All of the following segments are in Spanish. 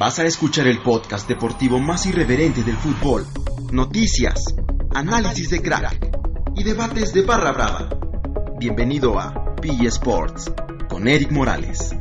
Vas a escuchar el podcast deportivo más irreverente del fútbol. Noticias, análisis de crack y debates de barra brava. Bienvenido a PG Sports con Eric Morales.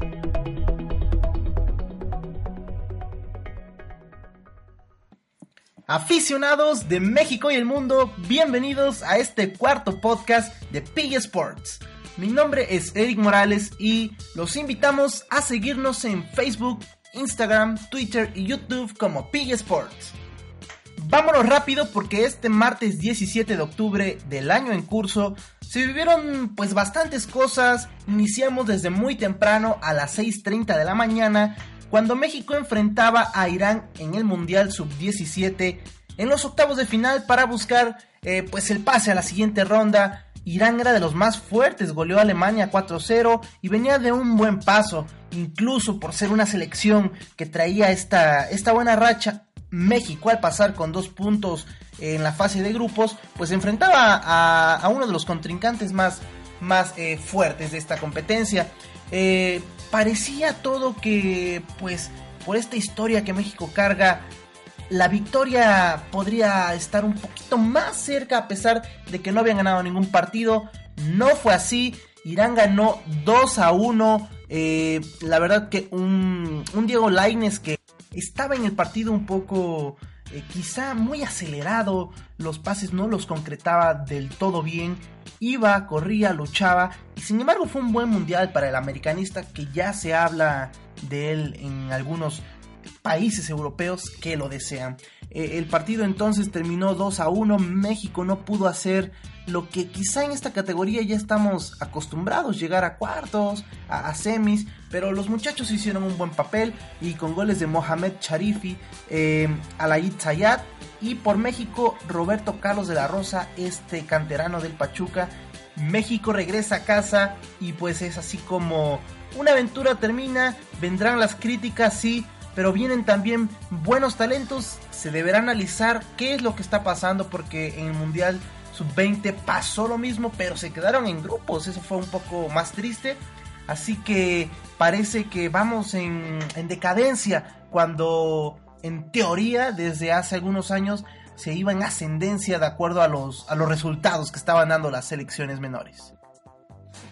Aficionados de México y el mundo, bienvenidos a este cuarto podcast de PG Sports. Mi nombre es Eric Morales y los invitamos a seguirnos en Facebook, Instagram, Twitter y YouTube como Pig Sports. Vámonos rápido porque este martes 17 de octubre del año en curso se vivieron pues bastantes cosas. Iniciamos desde muy temprano a las 6.30 de la mañana cuando México enfrentaba a Irán en el Mundial Sub-17 en los octavos de final para buscar eh, pues el pase a la siguiente ronda Irán era de los más fuertes, goleó a Alemania 4-0 y venía de un buen paso, incluso por ser una selección que traía esta, esta buena racha. México al pasar con dos puntos en la fase de grupos, pues enfrentaba a, uno de los contrincantes más, más eh, fuertes de esta competencia. Eh, parecía todo que, pues, por esta historia que México carga, la victoria podría estar un poquito más cerca a pesar de que no habían ganado ningún partido. No fue así. Irán ganó 2 a 1. Eh, la verdad que un, Diego Laines que estaba en el partido un poco eh, quizá muy acelerado. Los pases no los concretaba del todo bien. Iba, corría, luchaba. Y sin embargo fue un buen mundial para el americanista que ya se habla de él en algunos países europeos que lo desean. Eh, el partido entonces terminó 2 a 1, México no pudo hacer lo que quizá en esta categoría ya estamos acostumbrados, llegar a cuartos, a, semis, pero los muchachos hicieron un buen papel y con goles de Mohamed Charifi, eh, Alayid Zayat y por México Roberto Carlos de la Rosa, este canterano del Pachuca. México regresa a casa y pues es así como una aventura termina, vendrán las críticas, sí, pero vienen también buenos talentos. Se deberá analizar qué es lo que está pasando porque en el Mundial Sub-20 pasó lo mismo, pero se quedaron en grupos. Eso fue un poco más triste. Así que parece que vamos en, decadencia cuando en teoría desde hace algunos años se iba en ascendencia de acuerdo a los, a los resultados que estaban dando las selecciones menores.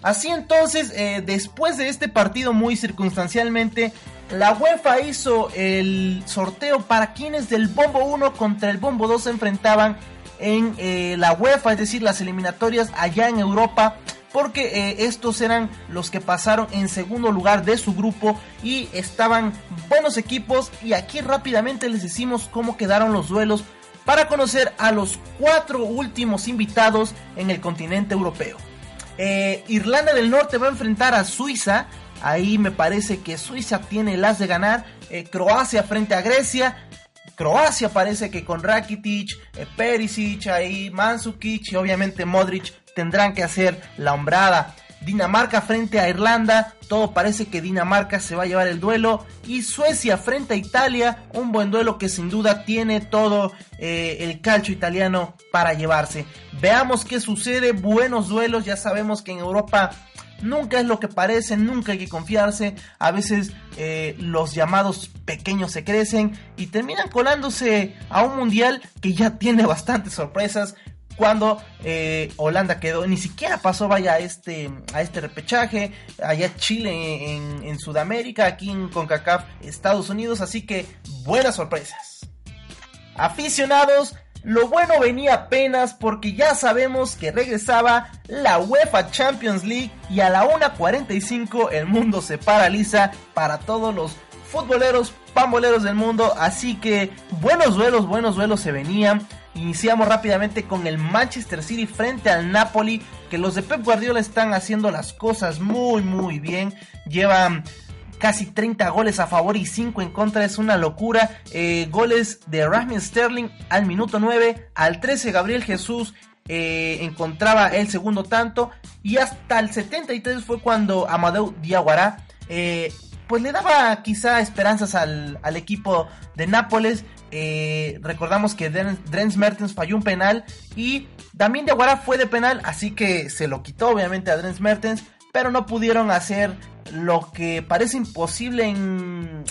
Así entonces, eh, después de este partido muy circunstancialmente, la UEFA hizo el sorteo para quienes del Bombo 1 contra el Bombo 2 se enfrentaban en eh, la UEFA, es decir, las eliminatorias allá en Europa, porque eh, estos eran los que pasaron en segundo lugar de su grupo y estaban buenos equipos y aquí rápidamente les decimos cómo quedaron los duelos para conocer a los cuatro últimos invitados en el continente europeo. Eh, Irlanda del Norte va a enfrentar a Suiza, Ahí me parece que Suiza tiene las de ganar. Eh, Croacia frente a Grecia. Croacia parece que con Rakitic, eh, Perisic, ahí Mansukic y obviamente Modric tendrán que hacer la hombrada. Dinamarca frente a Irlanda, todo parece que Dinamarca se va a llevar el duelo. Y Suecia frente a Italia, un buen duelo que sin duda tiene todo eh, el calcio italiano para llevarse. Veamos qué sucede, buenos duelos, ya sabemos que en Europa Nunca es lo que parece, nunca hay que confiarse. A veces eh, los llamados pequeños se crecen y terminan colándose a un mundial que ya tiene bastantes sorpresas. Cuando eh, Holanda quedó, ni siquiera pasó vaya a este, a este repechaje. Allá Chile en, en Sudamérica, aquí en CONCACAF Estados Unidos. Así que buenas sorpresas. Aficionados, lo bueno venía apenas porque ya sabemos que regresaba la UEFA Champions League y a la 1.45 el mundo se paraliza para todos los futboleros pamboleros del mundo. Así que buenos duelos, buenos duelos se venían. Iniciamos rápidamente con el Manchester City frente al Napoli, que los de Pep Guardiola están haciendo las cosas muy muy bien. Llevan casi 30 goles a favor y 5 en contra, es una locura. Eh, goles de Rasmus Sterling al minuto 9, al 13 Gabriel Jesús eh, encontraba el segundo tanto y hasta el 73 fue cuando Amadeu Diaguará eh, pues le daba quizá esperanzas al, equipo de Nápoles. recordamos que Drens Mertens falló un penal y también Diaguará fue de penal, así que se lo quitó obviamente a Drens Mertens, pero no pudieron hacer lo que parece imposible en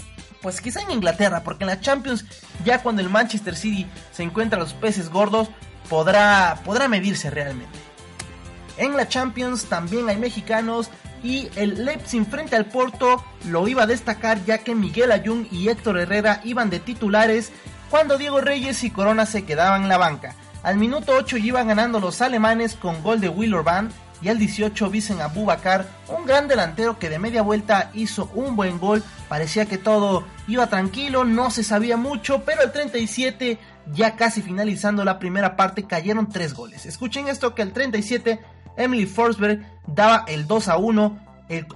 pues quizá en Inglaterra, porque en la Champions, ya cuando el Manchester City se encuentra a los peces gordos, podrá, podrá medirse realmente. En la Champions también hay mexicanos y el Leipzig frente al Porto lo iba a destacar ya que Miguel Ayun y Héctor Herrera iban de titulares cuando Diego Reyes y Corona se quedaban en la banca. Al minuto 8 iban ganando los alemanes con gol de Will Orban y al 18 Vicen Abubakar, un gran delantero que de media vuelta hizo un buen gol, parecía que todo iba tranquilo, no se sabía mucho, pero al 37 ya casi finalizando la primera parte cayeron tres goles. Escuchen esto que al 37 Emily Forsberg daba el 2 a 1.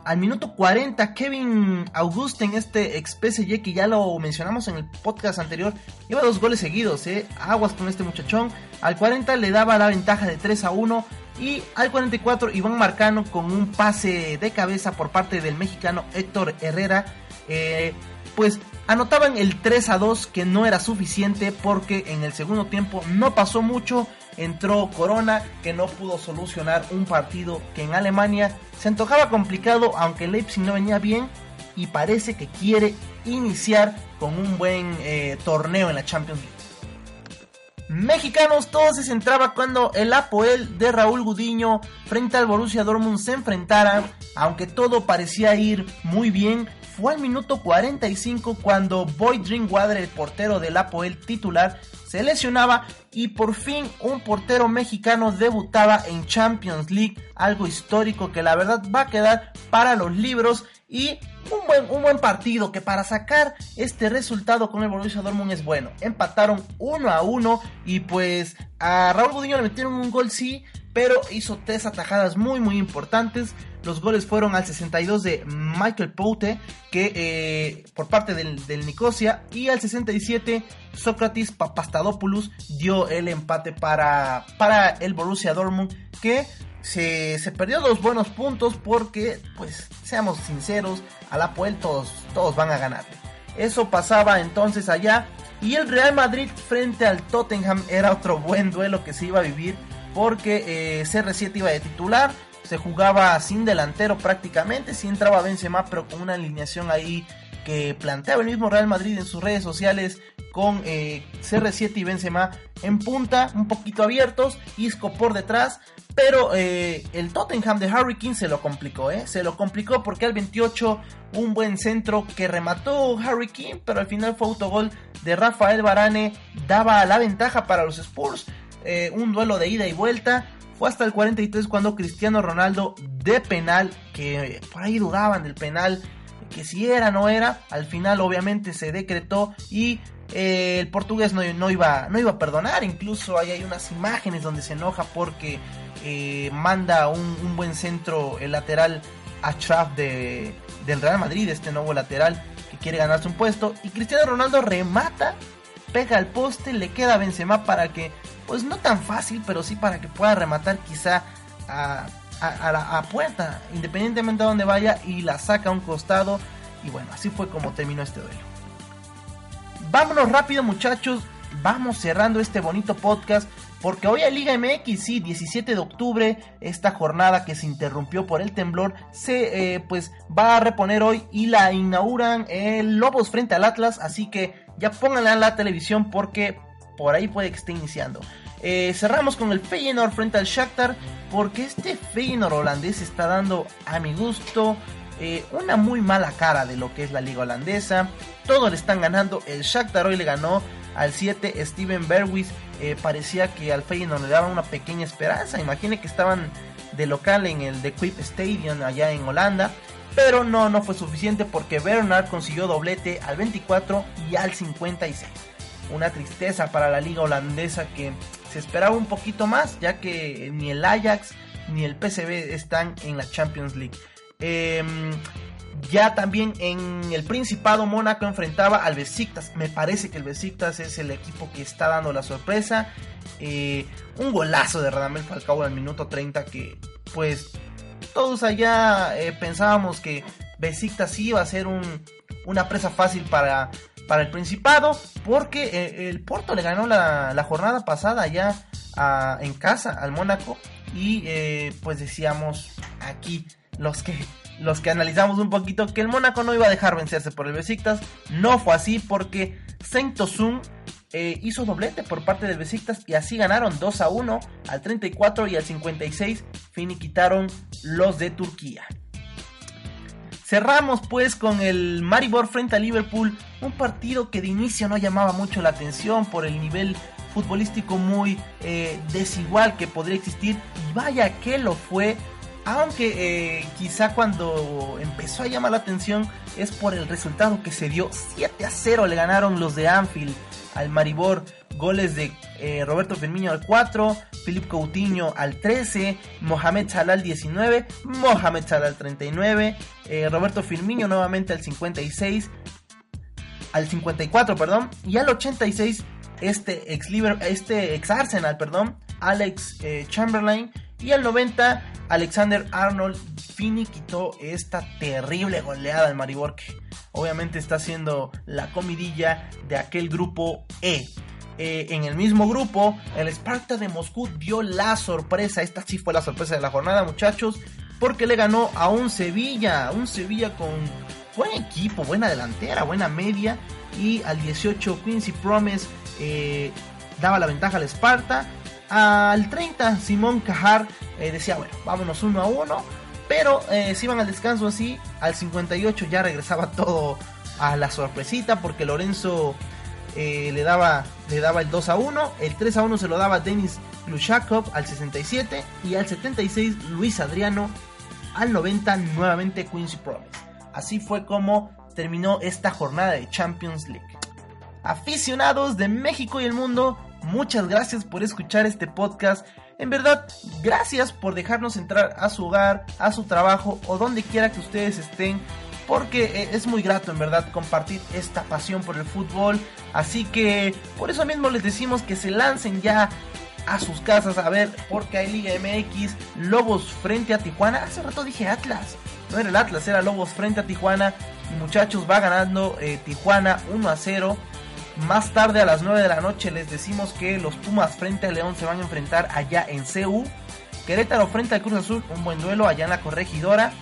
al minuto 40, Kevin Augusten, este ex PSG que ya lo mencionamos en el podcast anterior, iba dos goles seguidos, ¿eh? aguas con este muchachón. Al 40 le daba la ventaja de 3 a 1. Y al 44, Iván Marcano con un pase de cabeza por parte del mexicano Héctor Herrera. Eh, pues anotaban el 3 a 2 que no era suficiente porque en el segundo tiempo no pasó mucho entró Corona que no pudo solucionar un partido que en Alemania se antojaba complicado aunque Leipzig no venía bien y parece que quiere iniciar con un buen eh, torneo en la Champions League. Mexicanos, todo se centraba cuando el Apoel de Raúl Gudiño frente al Borussia Dortmund se enfrentara, aunque todo parecía ir muy bien, fue al minuto 45 cuando Boyd Drinkwater, el portero del Apoel titular, se lesionaba y por fin un portero mexicano debutaba en Champions League, algo histórico que la verdad va a quedar para los libros y un buen, un buen partido que para sacar este resultado con el Borussia Dortmund es bueno. Empataron 1 a 1 y pues a Raúl Gudiño le metieron un gol sí, pero hizo tres atajadas muy muy importantes. Los goles fueron al 62 de Michael Poute, que eh, por parte del, Nicosia, y al 67 Sócrates Papastadopoulos dio el empate para, para el Borussia Dortmund, que se, perdió dos buenos puntos porque, pues, seamos sinceros, a la todos, todos van a ganar. Eso pasaba entonces allá. Y el Real Madrid frente al Tottenham era otro buen duelo que se iba a vivir porque eh, CR7 iba de titular se jugaba sin delantero prácticamente, si entraba Benzema, pero con una alineación ahí que planteaba el mismo Real Madrid en sus redes sociales con eh, CR7 y Benzema en punta, un poquito abiertos, Isco por detrás, pero eh, el Tottenham de Harry King se lo complicó, ¿eh? se lo complicó porque al 28 un buen centro que remató Harry King, pero al final fue autogol de Rafael Varane, daba la ventaja para los Spurs, un duelo de ida y vuelta, fue hasta el 43 cuando Cristiano Ronaldo de penal, que por ahí dudaban del penal, que si era o no era, al final obviamente se decretó y eh, el portugués no, iba, no iba a perdonar, incluso ahí hay unas imágenes donde se enoja porque eh, manda un, buen centro el lateral Ashraf de, del Real Madrid, este nuevo lateral que quiere ganarse un puesto, y Cristiano Ronaldo remata, pega al poste, le queda a Benzema para que pues no tan fácil, pero sí para que pueda rematar quizá a, la puerta, independientemente de donde vaya, y la saca a un costado. Y bueno, así fue como terminó este duelo. Vámonos rápido muchachos, vamos cerrando este bonito podcast. Porque hoy a Liga MX, sí, 17 de octubre, esta jornada que se interrumpió por el temblor, se eh, pues va a reponer hoy y la inauguran el Lobos frente al Atlas. Así que ya pónganla en la televisión porque por ahí puede que esté iniciando. Eh, cerramos con el Feyenoord frente al Shakhtar porque este Feyenoord holandés está dando a mi gusto eh, una muy mala cara de lo que es la liga holandesa. Todos le están ganando. El Shakhtar hoy le ganó al 7 Steven Berwis. Eh, parecía que al Feyenoord le daba una pequeña esperanza. Imagine que estaban de local en el The Quip Stadium allá en Holanda. Pero no, no fue suficiente porque Bernard consiguió doblete al 24 y al 56 una tristeza para la liga holandesa que se esperaba un poquito más, ya que ni el Ajax ni el PSV están en la Champions League. Em, ya también en el Principado Mónaco enfrentaba al Besiktas. Me parece que el Besiktas es el equipo que está dando la sorpresa. Eh, un golazo de Radamel Falcao al minuto 30 que pues todos allá eh, pensábamos que Besiktas iba a ser una presa fácil para para el Principado, porque eh, el Porto le ganó la, jornada pasada ya en casa al Mónaco y eh, pues decíamos aquí los que los que analizamos un poquito que el Mónaco no iba a dejar vencerse por el Besiktas. No fue así porque Saint Tosun eh, hizo doblete por parte del Besiktas y así ganaron 2 a 1 al 34 y al 56 finiquitaron los de Turquía. Cerramos pues con el Maribor frente a Liverpool, un partido que de inicio no llamaba mucho la atención por el nivel futbolístico muy eh, desigual que podría existir y vaya que lo fue aunque eh, quizá cuando empezó a llamar la atención es por el resultado que se dio. 7 a 0 le ganaron los de Anfield al Maribor goles de eh, Roberto Firmino al 4, Philip Coutinho al 13, Mohamed Salah al 19, Mohamed Salah al 39, eh, Roberto Firmino nuevamente al 56, al 54, perdón, y al 86 este ex, este ex Arsenal, perdón, Alex eh, Chamberlain, y al 90 Alexander Arnold Fini quitó esta terrible goleada al Maribor que obviamente está siendo la comidilla de aquel grupo E. Eh, en el mismo grupo, el Sparta de Moscú dio la sorpresa. Esta sí fue la sorpresa de la jornada, muchachos. Porque le ganó a un Sevilla. Un Sevilla con buen equipo, buena delantera, buena media. Y al 18 Quincy Promise eh, daba la ventaja al Sparta. Al 30 Simón Cajar eh, decía, bueno, vámonos uno a uno. Pero se iban al descanso así. Al 58 ya regresaba todo a la sorpresita. Porque Lorenzo eh, le, daba, le daba el 2 a 1, el 3 a 1 se lo daba Denis Lushakov al 67 y al 76 Luis Adriano, al 90 nuevamente Quincy Promise. Así fue como terminó esta jornada de Champions League. Aficionados de México y el mundo, muchas gracias por escuchar este podcast. En verdad, gracias por dejarnos entrar a su hogar, a su trabajo o donde quiera que ustedes estén porque eh, es muy grato en verdad compartir esta pasión por el fútbol. Así que por eso mismo les decimos que se lancen ya a sus casas a ver porque hay Liga MX, Lobos frente a Tijuana. Hace rato dije Atlas, no era el Atlas, era Lobos frente a Tijuana. Muchachos, va ganando eh, Tijuana 1 a 0. Más tarde a las 9 de la noche les decimos que los Pumas frente a León se van a enfrentar allá en CU. Querétaro frente al Cruz Azul, un buen duelo allá en la corregidora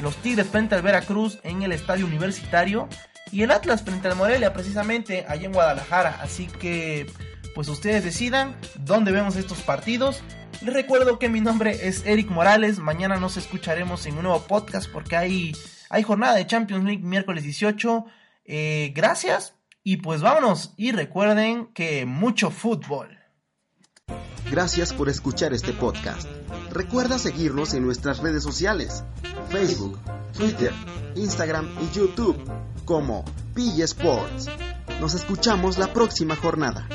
los Tigres frente al Veracruz en el Estadio Universitario y el Atlas frente al Morelia precisamente allá en Guadalajara. Así que pues ustedes decidan dónde vemos estos partidos. Les recuerdo que mi nombre es Eric Morales. Mañana nos escucharemos en un nuevo podcast porque hay, hay jornada de Champions League miércoles 18. Eh, gracias y pues vámonos. Y recuerden que mucho fútbol. Gracias por escuchar este podcast. Recuerda seguirnos en nuestras redes sociales, Facebook, Twitter, Instagram y YouTube como PG Sports. Nos escuchamos la próxima jornada.